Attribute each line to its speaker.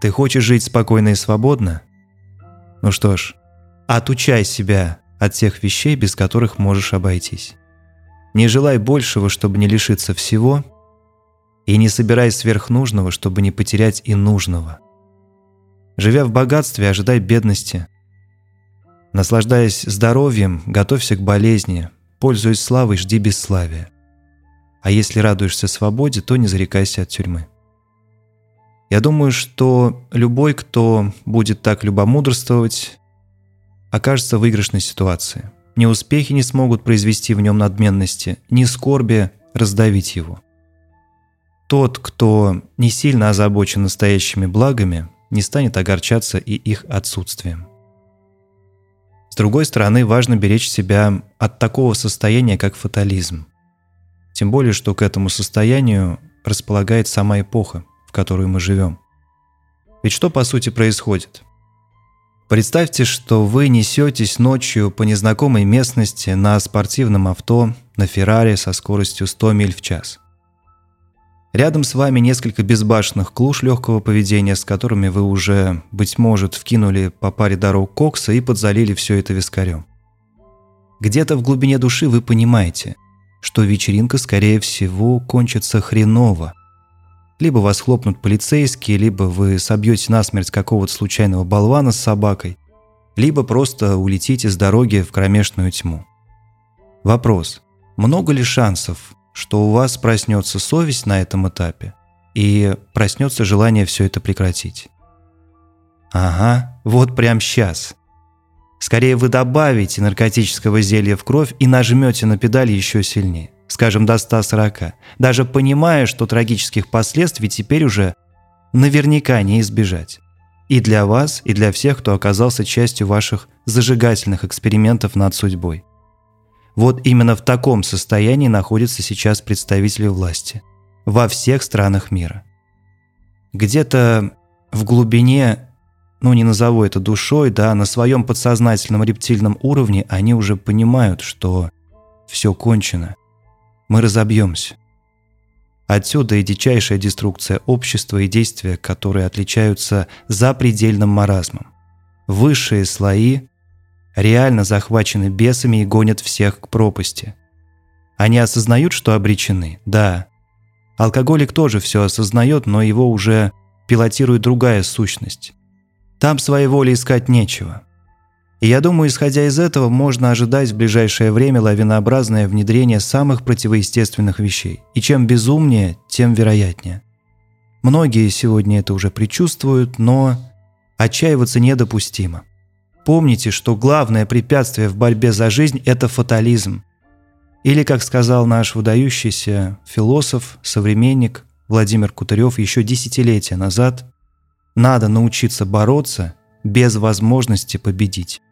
Speaker 1: Ты хочешь жить спокойно и свободно? Ну что ж, отучай себя от тех вещей, без которых можешь обойтись. Не желай большего, чтобы не лишиться всего, и не собирай сверхнужного, чтобы не потерять и нужного. Живя в богатстве, ожидай бедности. Наслаждаясь здоровьем, готовься к болезни, пользуясь славой, жди бесславия. А если радуешься свободе, то не зарекайся от тюрьмы. Я думаю, что любой, кто будет так любомудрствовать, окажется в выигрышной ситуации. Ни успехи не смогут произвести в нем надменности, ни скорби раздавить его. Тот, кто не сильно озабочен настоящими благами, не станет огорчаться и их отсутствием. С другой стороны, важно беречь себя от такого состояния, как фатализм. Тем более, что к этому состоянию располагает сама эпоха, в которую мы живем. Ведь что по сути происходит? Представьте, что вы несетесь ночью по незнакомой местности на спортивном авто на Феррари со скоростью 100 миль в час. Рядом с вами несколько безбашенных клуш легкого поведения, с которыми вы уже, быть может, вкинули по паре дорог кокса и подзалили все это вискарем. Где-то в глубине души вы понимаете, что вечеринка, скорее всего, кончится хреново, либо вас хлопнут полицейские, либо вы собьете насмерть какого-то случайного болвана с собакой, либо просто улетите с дороги в кромешную тьму. Вопрос. Много ли шансов, что у вас проснется совесть на этом этапе и проснется желание все это прекратить? Ага, вот прям сейчас. Скорее вы добавите наркотического зелья в кровь и нажмете на педаль еще сильнее скажем, до 140, даже понимая, что трагических последствий теперь уже наверняка не избежать. И для вас, и для всех, кто оказался частью ваших зажигательных экспериментов над судьбой. Вот именно в таком состоянии находятся сейчас представители власти во всех странах мира. Где-то в глубине, ну не назову это душой, да, на своем подсознательном рептильном уровне они уже понимают, что все кончено, мы разобьемся. Отсюда и дичайшая деструкция общества и действия, которые отличаются запредельным маразмом. Высшие слои реально захвачены бесами и гонят всех к пропасти. Они осознают, что обречены, да. Алкоголик тоже все осознает, но его уже пилотирует другая сущность. Там своей воли искать нечего. И я думаю, исходя из этого, можно ожидать в ближайшее время лавинообразное внедрение самых противоестественных вещей. И чем безумнее, тем вероятнее. Многие сегодня это уже предчувствуют, но отчаиваться недопустимо. Помните, что главное препятствие в борьбе за жизнь – это фатализм. Или, как сказал наш выдающийся философ, современник Владимир Кутырев еще десятилетия назад, надо научиться бороться без возможности победить.